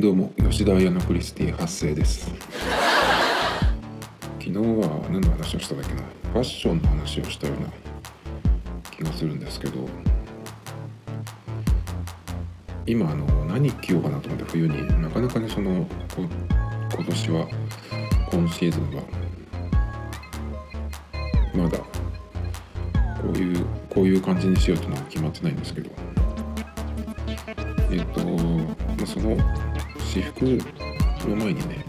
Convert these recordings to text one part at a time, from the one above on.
どうも吉田彩乃クリスティ発生です。昨日は何の話をしただっけな。ファッションの話をしたような気がするんですけど。今あの何着ようかなと思って冬になかなかねそのこ今年は今シーズンはまだこういうこういう感じにしようというのは決まってないんですけど。えっと、まあ、その私服の前にね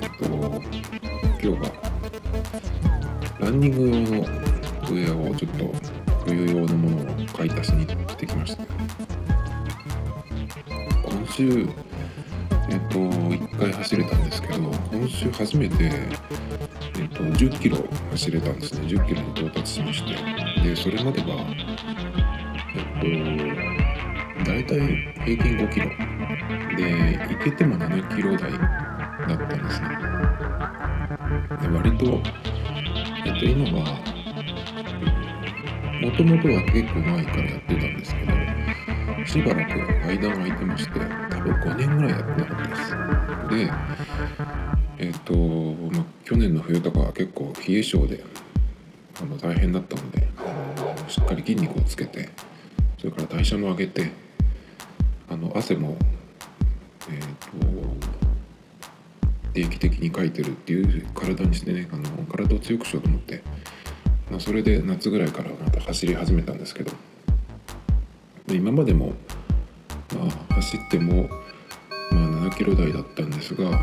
えっと今日はランニング用のウェアをちょっと冬用のものを買い足しに行ってきました。今週えっと1回走れたんですけど今週初めてえっと10キロ走れたんですね。10キロに到達しまして。でそれまではえっと大体平均5キロで行けても7キロ台だったんですねで割とえっと今はもともとは結構前からやってたんですけどしばらく間が空いてまして多分5年ぐらいやってなかったです。でえっと、まあ、去年の冬とかは結構冷え性であの大変だったのでしっかり筋肉をつけてそれから代謝も上げてあの汗も、えーと、定期的にかいてるっていう体にしてねあの体を強くしようと思って、まあ、それで夏ぐらいからまた走り始めたんですけど今までも、まあ、走っても、まあ、7キロ台だったんですが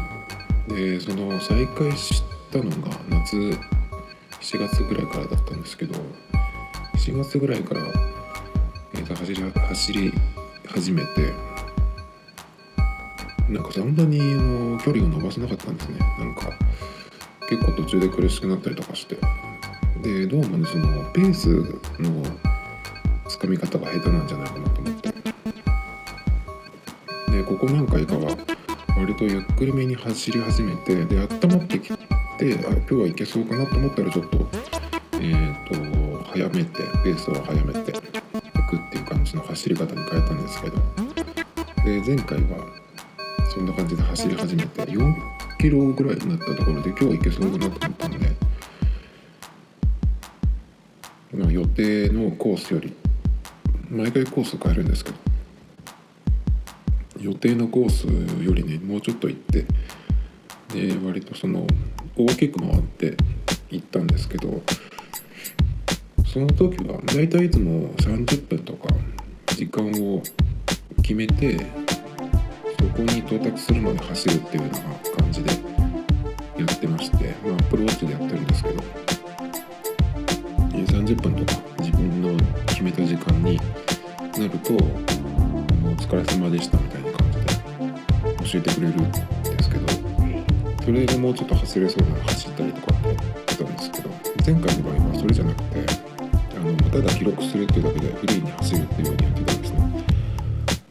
でその再開したのが夏7月ぐらいからだったんですけど4月ぐらいから、えー、と走り走り始めてなんかそんなにあの距離を伸ばせなかったんですね。なんか結構途中で苦しくなったりとかして。でどうもねそのペースのつかみ方が下手なんじゃないかなと思って。でここ何回かは割とゆっくりめに走り始めてで温まってきてあ今日はいけそうかなと思ったらちょっとえっ、ー、と早めてペースを早めていくっていう感じの走り方に変えたんですけど。で前回はそんな感じで走り始めて4キロぐらいになったところで今日は行けそうだなと思ったので、まあ、予定のコースより毎回コース変えるんですけど予定のコースよりねもうちょっと行ってで割とその大きく回って行ったんですけどその時は大体いつも30分とか時間を決めてそこに到達するまで走るっていうような感じでやってましてまあアップルウォッチでやってるんですけど30分とか自分の決めた時間になると「お疲れ様でした」みたいな感じで教えてくれるんですけどそれでもうちょっと走れそうな走ったりとかって言ったんですけど前回の場合はそれじゃなくてあのただ記録するっていうだけでフリーに走るっていうようにやってたんですね。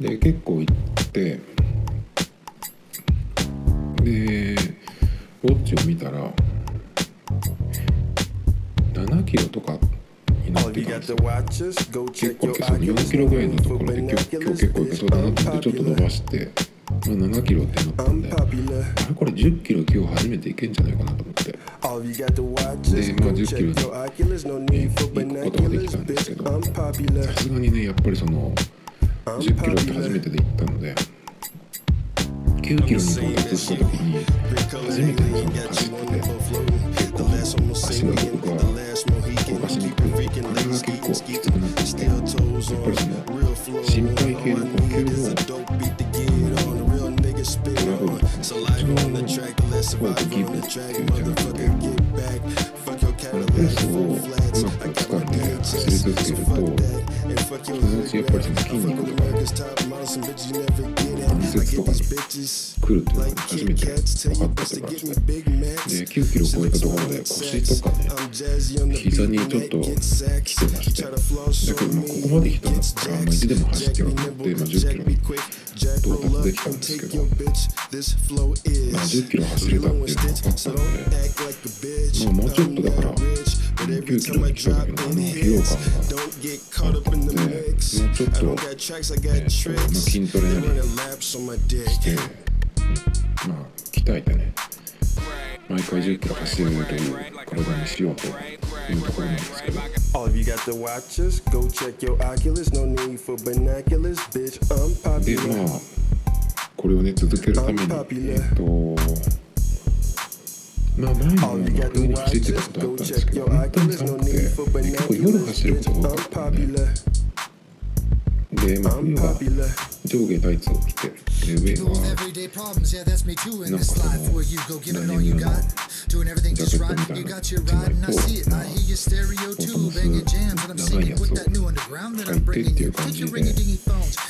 で結構行ってでウォッチを見たら7キロとかになってたんですよ。結構いけそう4キロぐらいのところで今日今日結構いけそうだなと思ってちょっと伸ばしてまあ、7キロってなったんであれこれ10キロ今日初めていけんじゃないかなと思って。で、まあ、10キロに行くことができたんですけどさすがにねやっぱりその10キロって初めてで行ったので9キロに到達した時に初めてその走ってて結構足の動が動かしにくくあれが結構きつくなってきてやっぱりその心肺系の呼吸をトラブルとかそっちの方をギブっていうんじゃなくてあのペースをうまく掴んで走り続けるとそのうちやっぱりその筋肉とか来るっていうのが初めて分かったって感じでで9キロ超えたところで腰とかね膝にちょっと来てましてだけどまあここまで来たんだったら、まあ、意地でも走ってようと思って、まあ、10キロに到達できたんですけど、まあ、10キロ走れたっていうのが分かったので、まあ、もうちょっとだから9キロに来た時のあの疲労感がでもうちょっと、えーとまあ、筋トレなりしてまあ鍛えてね毎回10キロ走れるという体にしようというところなんですけど All of you got the watches, go check your Oculus. No need for binoculars, bitch. I'm で popular. まあこれをね続けるためにえっ、とまあ前も All you まあ got 風 the に走ってた watches, ことあっ go たんです check けど your 本当に Oculus. 寒 No くて need for 結構夜 binoculars, 走るこ bitch. とが多 I'm かったんで popular. で、まあ、I'm 冬は popular. 上下タイツを着てで上 People with は everyday problems, yeah, that's me too. In No, this because life, I'm where you go give it not all you even got, doing everything just jacket right. みたい You な got your 一枚 ride, and I と see it. ま I あ hear your stereo ボト too, ムス banging jams, and I'm 長い singing やつ with を that new underground that 履 I'm いてっ bringing てい you. う感 Take じ your で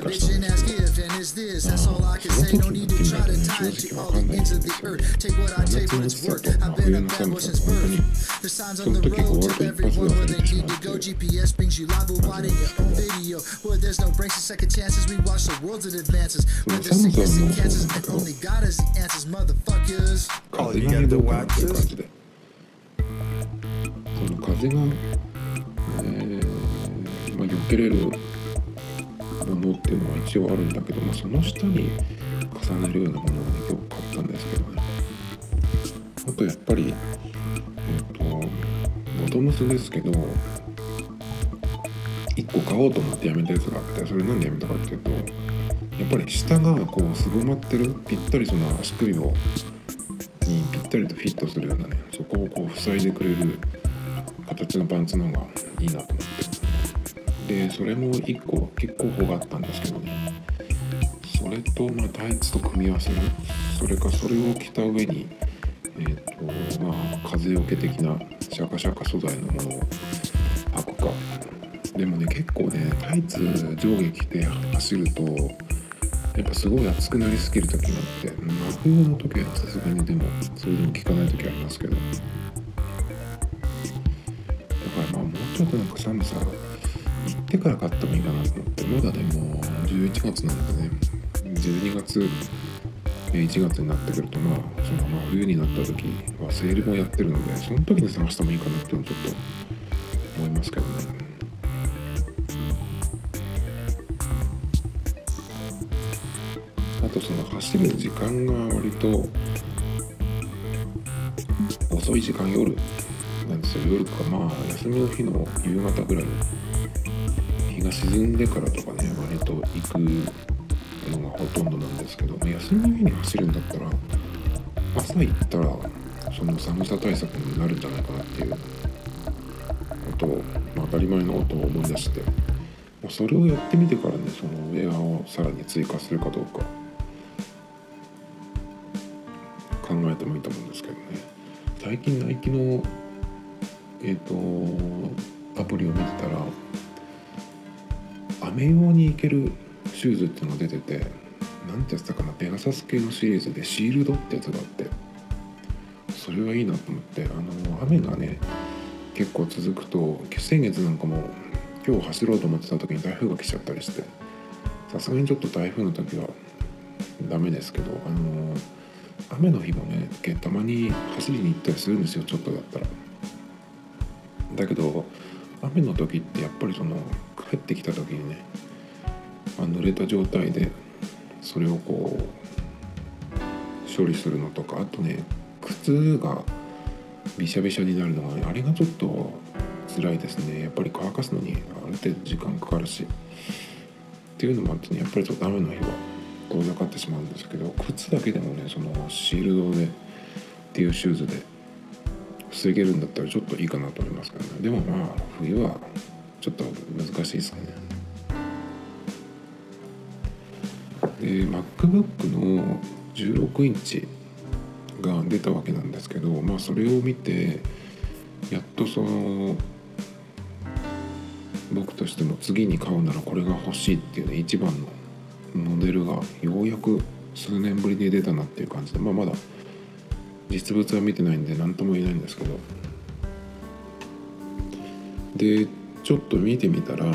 that bitch and ask if and is this. That's all I can say. No need to try to tie it to all the ends of the earth. Take what I take for its worth. I've been a bad boy since birth. The signs on the road to everyone where they need to go. GPS brings you live and wide in your own video. Where there's no breaks and second chances, we watch the world's it advances. Where there's sickness and cancers, and only God has the answers, motherfuckers. Oh, you the waxes? 그 ものっていうのは一応あるんだけど、まあ、その下に重ねるようなものをね今日買ったんですけどねあとやっぱりえっ、とボトムスですけど1個買おうと思ってやめたやつがあってそれなんでやめたかっていうとやっぱり下がこうすぼまってるぴったりその足首をにぴったりとフィットするようなねそこをこう塞いでくれる形のパンツの方がいいなと思って。でそれも1個結構方があったんですけどね。それとまあタイツと組み合わせるそれかそれを着た上にえっ、とまあ風よけ的なシャカシャカ素材のものを履くか。でもね結構ねタイツ上下着て走るとやっぱすごい暑くなりすぎる時があって真冬の時はさすがにでもそれでも効かない時ありますけど。だからまあもうちょっとなんか寒さ行ってから買ってもいいかなと思ってまだでも11月なんでね。12月1月になってくるとまあそのまあ冬になった時はセールもやってるのでその時に探してもいいかなっていうのはちょっと思いますけどね。あとその走る時間が割と遅い時間夜なんですよ。夜かまあ休みの日の夕方ぐらい。が沈んでからとかね割と行くのがほとんどなんですけどま休みの日に走るんだったら朝行ったらその寒さ対策になるんじゃないかなっていうことを、まあ、当たり前のことを思い出して、まあ、それをやってみてからねそのウェアをさらに追加するかどうか考えてもいいと思うんですけどね。最近ナイキのえっ、とアプリを見てたら雨用に行けるシューズっていうのが出ててなんてやつだかなペガサス系のシリーズでシールドってやつがあってそれはいいなと思ってあの雨がね結構続くと先月なんかも今日走ろうと思ってた時に台風が来ちゃったりしてさすがにちょっと台風の時はダメですけどあの雨の日もねたまに走りに行ったりするんですよちょっとだったら。だけど雨の時ってやっぱりその帰ってきた時にねあ濡れた状態でそれをこう処理するのとかあとね靴がびしゃびしゃになるのがあれがちょっと辛いですね。やっぱり乾かすのにある程度時間かかるし。っていうのもあってねやっぱりちょっと雨の日は遠ざかってしまうんですけど靴だけでもねそのシールドでっていうシューズで防げるんだったらちょっといいかなと思いますけどね。でもまあ冬はちょっと難しいですかね。で MacBook の16インチが出たわけなんですけどまあそれを見てやっとその僕としても次に買うならこれが欲しいっていうね一番のモデルがようやく数年ぶりに出たなっていう感じで、まあ、まだ実物は見てないんで何とも言えないんですけど。でちょっと見てみたら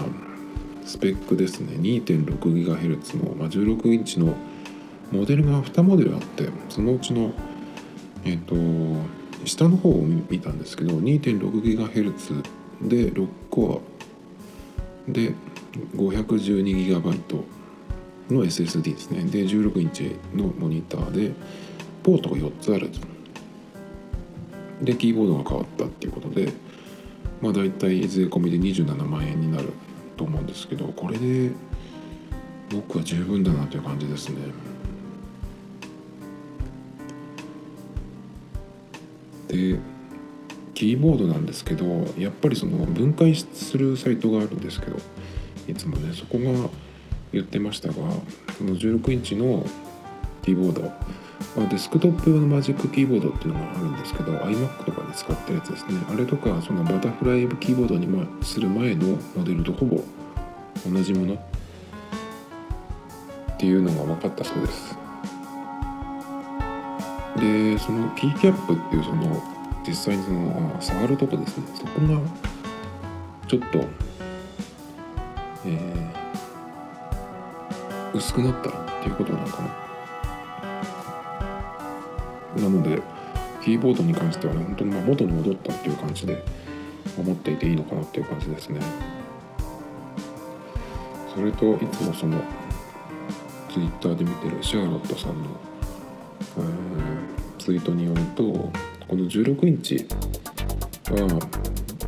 スペックですね。2.6GHz の、まあ、16インチのモデルが2モデルあってそのうちのえっ、と下の方を見たんですけど 2.6GHz で6コア。で 512GB の SSD ですね。で16インチのモニターでポートが4つあるでキーボードが変わったっていうことでまあ大体税込みで27万円になると思うんですけどこれで僕は十分だなという感じですね。でキーボードなんですけどやっぱりその分解するサイトがあるんですけどいつもねそこが言ってましたがその16インチのキーボード、まあ、デスクトップ用のマジックキーボードっていうのがあるんですけど iMac とかで使ってるやつですね。あれとかそのバタフライキーボードにする前のモデルとほぼ同じもの。っていうのが分かったそうです。でそのキーキャップっていうその実際にその触るとこですね。そこがちょっとえー、薄くなったっていうことなのかな。なのでキーボードに関してはね本当にまあ元に戻ったっていう感じで思っていていいのかなっていう感じですね。それといつもそのツイッターで見てるシャーロットさんの、えー、ツイートによるとこの16インチは、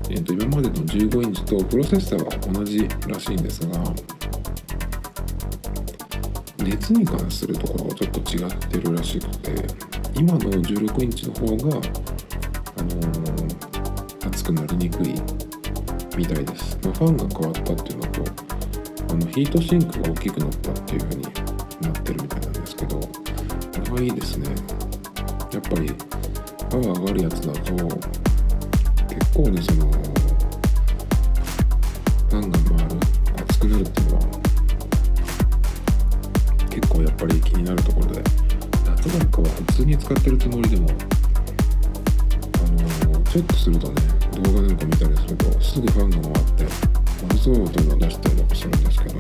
えー、と今までの15インチとプロセッサーは同じらしいんですが熱に関するところがちょっと違ってるらしくて今の16インチの方が、あのー、熱くなりにくいみたいです、まあ、ファンが変わったっていうのとあのヒートシンクが大きくなったっていう風になってるみたいなんですけどこれはいいですね。やっぱりパワー上がるやつだと結構ねそのガンガン回る熱くなるっていうのは結構やっぱり気になるところで。夏なんかは普通に使ってるつもりでもあのちょっとするとね動画なんか見たりするとすぐファンが回ってものすごい音が出したりとかするんですけど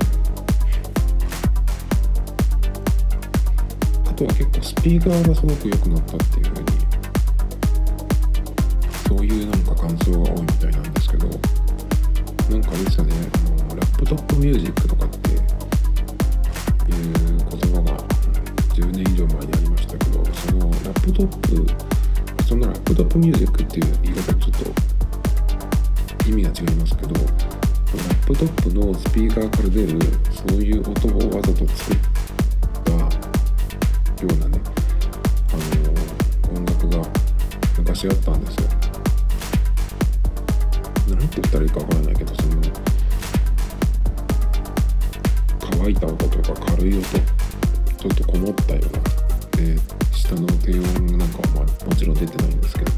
あとは結構スピーカーがすごく良くなったっていう風にそういうなんか感想が多いみたいなんですけどなんかあれですよねあのラップトップミュージックとかっていう言葉が10年以上前にありップトップそのラップトップミュージックっていう言い方ちょっと意味が違いますけどラップトップのスピーカーから出るそういう音をわざと作ったようなねあの音楽が昔あったんですよ。何て言ったらいいかわからないけどその乾いた音とか軽い音ちょっとこもったような下の低音なんかは、もちろん出てないんですけど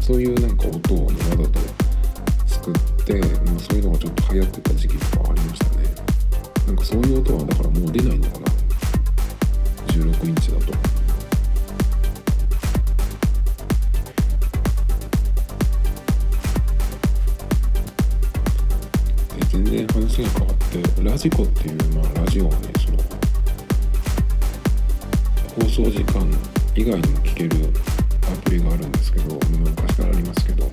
そういうなんか音を、ね、わざと作って、まあ、そういうのがちょっと流行ってた時期とかありましたねなんかそういう音はだからもう出ないのかな16インチだと。全然話が変わってラジコっていう、まあ、ラジオをねその放送時間以外にも聞けるアプリがあるんですけど昔からありますけど。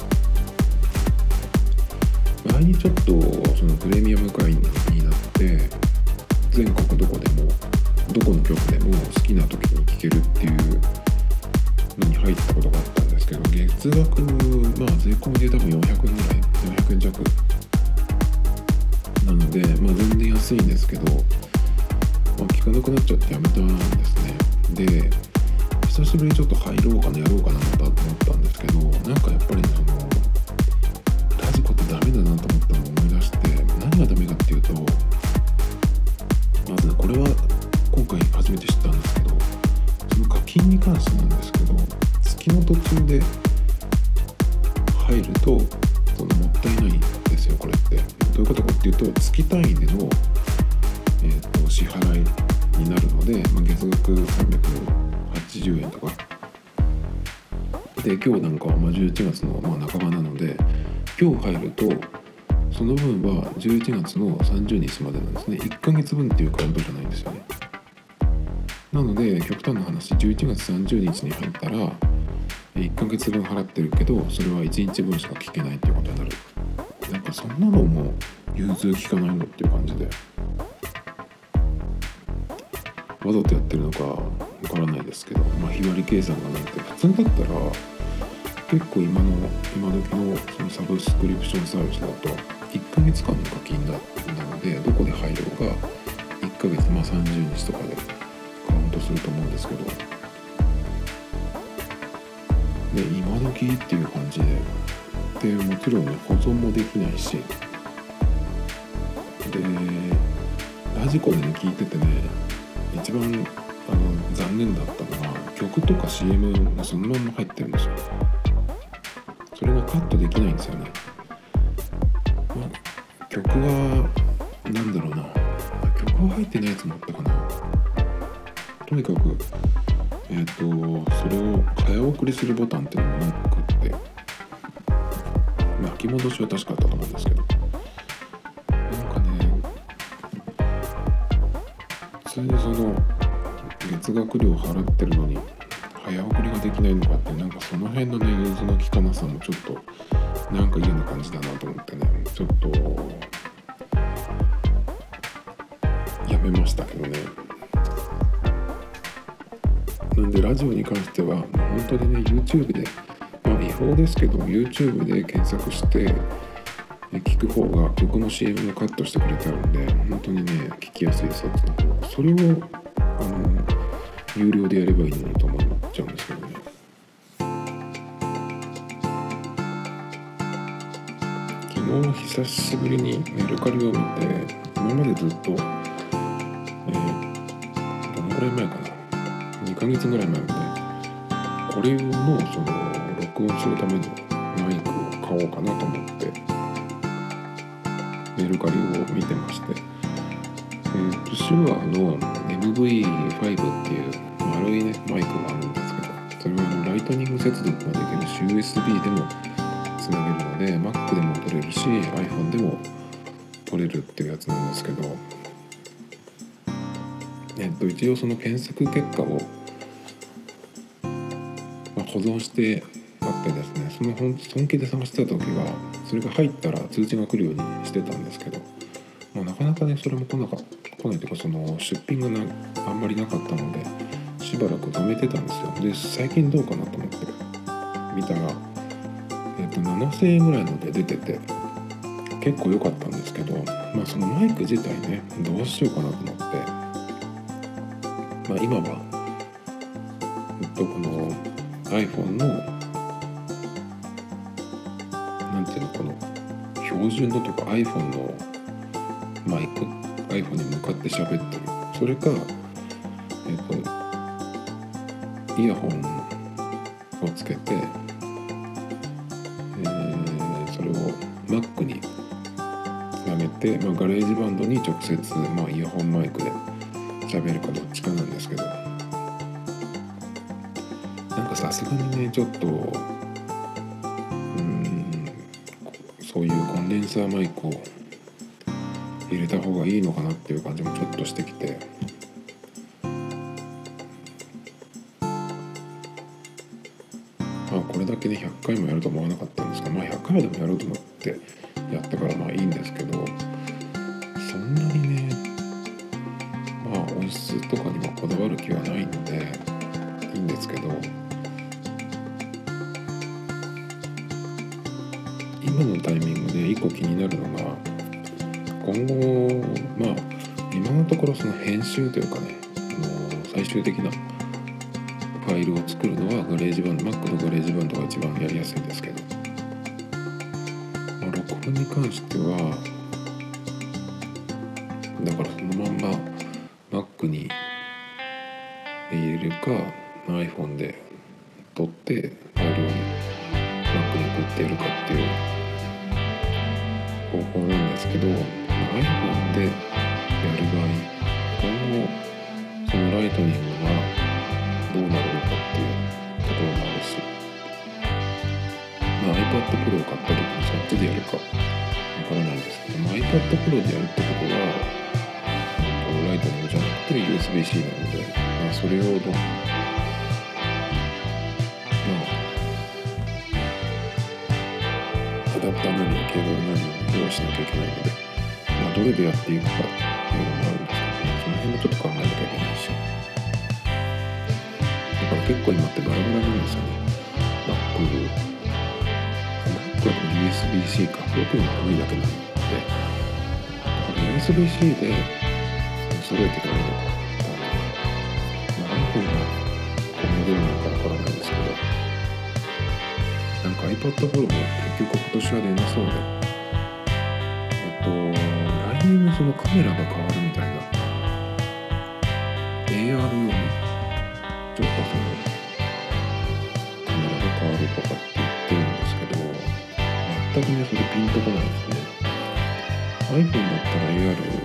前にちょっとそのプレミアム会員になって全国どこでもどこの局でも好きな時に聞けるっていうのに入ったことがあったんですけど月額まあ税込みで多分400円ぐらい400円弱。なので、まあ、全然安いんですけど、まあ、聞かなくなっちゃってやめたんですね。で久しぶりにちょっと入ろうかなやろうかなと思ったんですけどなんかやっぱりその今日なんかはまあ11月のまあ半ばなので今日入るとその分は11月の30日までなんですね。1ヶ月分っていうカウントじゃないんですよね。なので極端な話11月30日に入ったら1ヶ月分払ってるけどそれは1日分しか聞けないっていうことになる。なんかそんなのも融通聞かないのっていう感じで。わざとやってるのかわからないですけど、まあ、日割り計算がなんて普通だったら結構今の今時のそのサブスクリプションサービスだと1ヶ月間の課金だなのでどこで入ろうが1ヶ月まあ30日とかでカウントすると思うんですけど。で今時っていう感じででもちろんね保存もできないし。でラジコでね聞いててね一番あの残念だったのは曲とか CM がそのまま入ってるんですよ。それがカットできないんですよね、まあ、曲はなんだろうな。曲は入ってないやつもあったかな。とにかくえっ、とそれを早送りするボタンっていうのもなくって。巻き戻しは確かあったと思うんですけど。なんかね普通にその月額料払ってるのに早送りができないのかってなんかその辺のね融通の利かなさもちょっとなんか嫌な感じだなと思ってね。ちょっとやめましたけどね。なんでラジオに関しては本当にね YouTube でまあ違法ですけど YouTube で検索して聞く方が曲の CM もカットしてくれてあるんで本当にね聞きやすいそっちの方それをあの有料でやればいいのにと昨日久しぶりにメルカリを見て今までずっと、えー、どのぐらい前かな？2ヶ月ぐらい前まで。これのその録音するためのマイクを買おうかなと思ってメルカリを見てまして、えー、と手話の MV5 っていう丸いねマイクがあるんですけどそれはあのライトニング接続ができるし USB でもで Mac でも撮れるし iPhone でも撮れるっていうやつなんですけどえっと一応その検索結果を、まあ、保存してあってですねその本本気で探してた時はそれが入ったら通知が来るようにしてたんですけど、まあ、なかなかねそれも来なか来ないというかその出品がなあんまりなかったのでしばらく止めてたんですよ。で最近どうかなと思って見たら、7000円ぐらいので出てて結構良かったんですけど、まあ、そのマイク自体ねどうしようかなと思って、まあ、今は、えっと、この iPhone のなんていうのこの標準のとか iPhone のマイク iPhone に向かって喋ってる。それかえっ、とイヤホンをつけて、まあ、 GarageBand に直接、まあ、イヤホンマイクで喋るかどっちかなんですけど。なんかさすがにねちょっとうんそういうコンデンサーマイクを入れた方がいいのかなっていう感じもちょっとしてきて。まあこれだけで100回もやると思わなかったんですがまあ100回でもやろうと思ってやったからまあいいんですけど。とかにもこだわる気はないのでいいんですけど今のタイミングで一個気になるのが今後まあ今のところその編集というかねあの最終的なファイルを作るのはガレージバンド Mac のガレージバンドが一番やりやすいんですけど、まあ、録音に関してはだからそのまんま Mac に入れるか iPhone で撮ってファイルを Mac に送ってやるかっていう方法なんですけど iPhone でやる場合今後そのライトニングがどうなるのかっていうところもあるし、まあ、iPad Pro を買った時にそっちでやるかわからないんですけど、iPad Pro でやるってことは USB-C なので、まあ、それをどうまあアダプターなりケーブルなりを用意しなきゃいけないので、まあ、どれでやっていくかっていうのもあるんですけど、ね、その辺もちょっと考えなきゃいけないし。だから結構今ってバラバラなんですよね。Mac Mac は USB-C か。僕の悪いだけなので。USB-C で揃えていかないのかあの、まあ、iPhone がモデルなのかわからないんですけど。なんか iPad Pro も結局今年は出なそうで。えっと来年のそのカメラが変わるみたいな。AR 用にちょっとそのカメラが変わるとかって言ってるんですけど。全くねそれピンとこないですね。iPhone だったら AR っ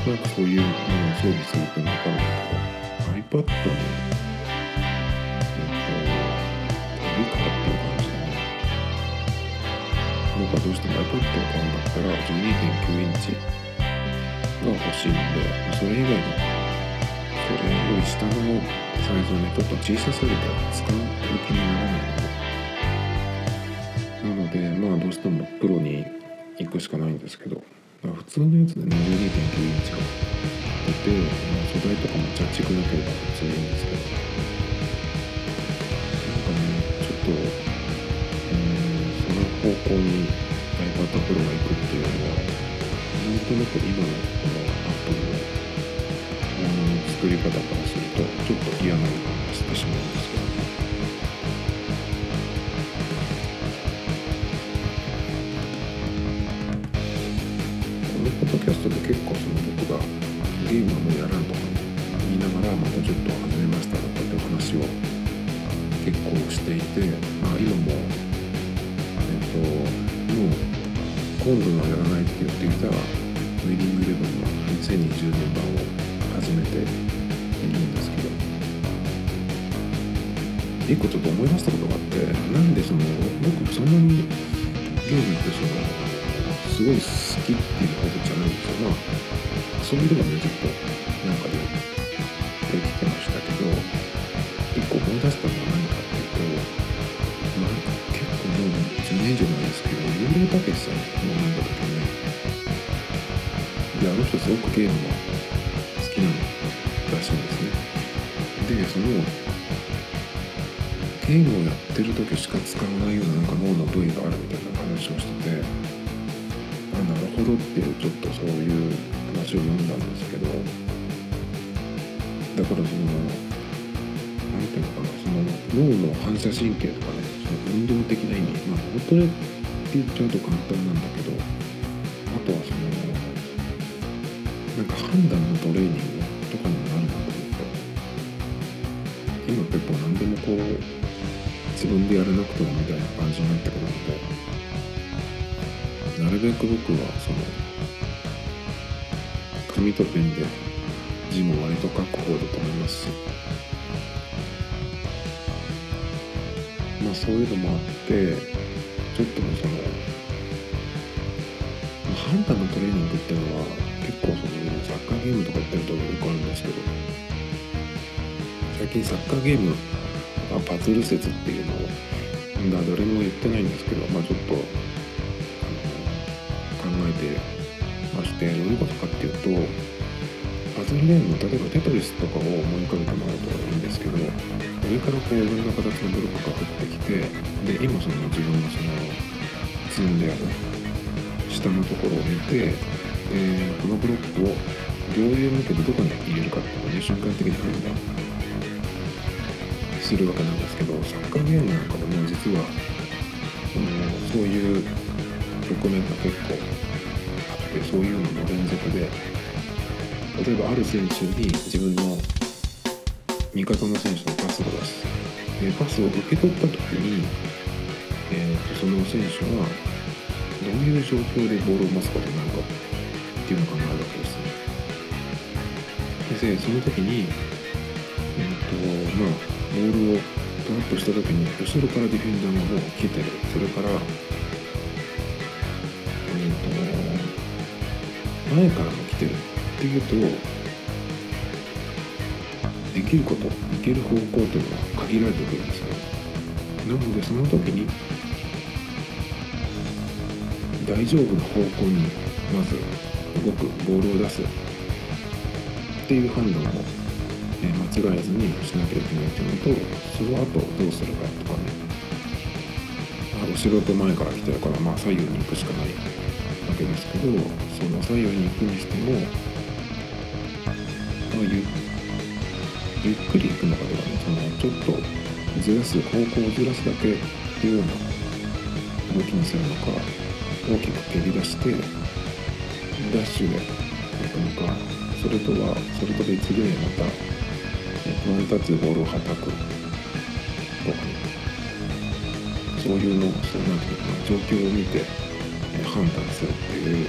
なんとなくそういうものを装備するっていうのは分かるんだけど iPad にえっといいかっていう感じでね僕はどうしても iPad を買うんだったら12.9インチが欲しいのでそれ以外のそれより下のサイズをねちょっと小さすぎて使う気にならないのでなのでまあどうしてもプロに行くしかないんですけど。まあ普通のやつでね12.9インチが出て、まあ、素材とかもチャッチくなければ普通にいいんですけど。なんかねちょっとうんその方向に iPad Pro が行くっていうのはなんとなく今のこの Apple のものの作り方からするとちょっと嫌な予感がしてしまう。んですこのポッドキャストで結構その僕がゲームはもうやらんとか言いながらまたちょっと始めましたとかって話を結構していて、まあ、今もえっともう今度はやらないって言っていたウェディングイレブンの2020年版を始めているんですけど一個ちょっと思い出したことがあってなんでその僕そんなにゲームってそのすごい好きっていうほどじゃないんですよまあ遊びでずっとなんかでできてましたけど一個思い出したのは何かっていうとまあ結構もう10年以上前ですけど幽霊たけしさんの飲んだ時にねであの人すごくゲームが好きなのらしいんですねでそのゲームをやってる時しか使わないようななんか脳の部位があるみたいな話をしててなるほどっていうちょっとそういう話を読んだんですけどだからそのなんていうのかなその脳の反射神経とかねその運動的な意味まあ脳トレって言っちゃうと簡単なんだけどあとはそのなんか判断のトレーニングとかにもなるなと思って。今結構何でもこう自分でやらなくてもみたいな感じになってくるのでるべく僕はその紙とペンで字も割と書く方だと思いますし。まあそういうのもあってちょっとその、判断のトレーニングっていうのは結構そのサッカーゲームとかやってるとよくあるんですけど最近サッカーゲームはパズル説っていうのをまだ誰も言ってないんですけどまあちょっととかっていうとパズルゲーム例えばテトリスとかを思い浮かべてもらうといいんですけど上からこういろんな形のブロックが降ってきてで今その自分がその積んである下のところを見て、えーこのブロックを両へ向けてどこに入れるかっていうのを瞬間的に判断するわけなんですけどサッカーゲームなんかでも実はそのそういう局面が結構あってそういうのの連続で例えばある選手に自分の味方の選手のパスを出すでパスを受け取った時に、えー、とその選手はどういう状況でボールを持つことになるかっていうのがあるわけですねでその時にえっ、とまあボールをトラップした時に後ろからディフェンダーがもう来てるそれからえっ、と前からも来てるっていうとできることいける方向というのは限られてくるんです。よなのでその時に大丈夫な方向にまず動くボールを出すっていう判断を、え間違えずにしなきゃいけないというのとその後どうするかとかね。あ後ろと前から来てるからまあ左右に行くしかないわけですけどその左右に行くにしても、ゆゆっくり行くのかとかねそのちょっとずらす方向をずらすだけっていうような動きにするのか大きく蹴り出してダッシュで行くのかそれとはそれと別でまたえワンタッチボールをはたく。とかそういうのをそうなんていうか状況を見て判断するっていう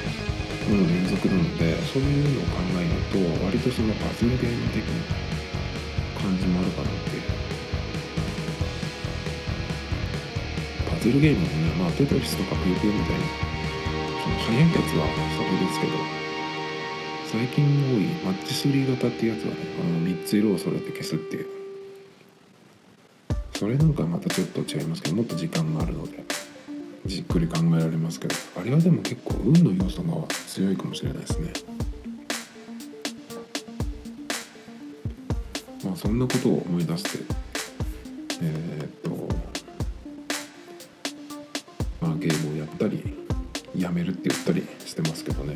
の連続なのでそういうのを考えると割とそのパズルゲーム的な感じもあるかなって。いうパズルゲームもねまあテトリスとかピューピューみたいにその速いやつはそれですけど最近多いマッチ3型ってやつはねあの3つ色を揃えて消すっていう。それなんかまたちょっと違いますけどもっと時間があるので。じっくり考えられますけどあれはでも結構運の要素が強いかもしれないですね。まあそんなことを思い出してえーっとまあゲームをやったりやめるって言ったりしてますけどね。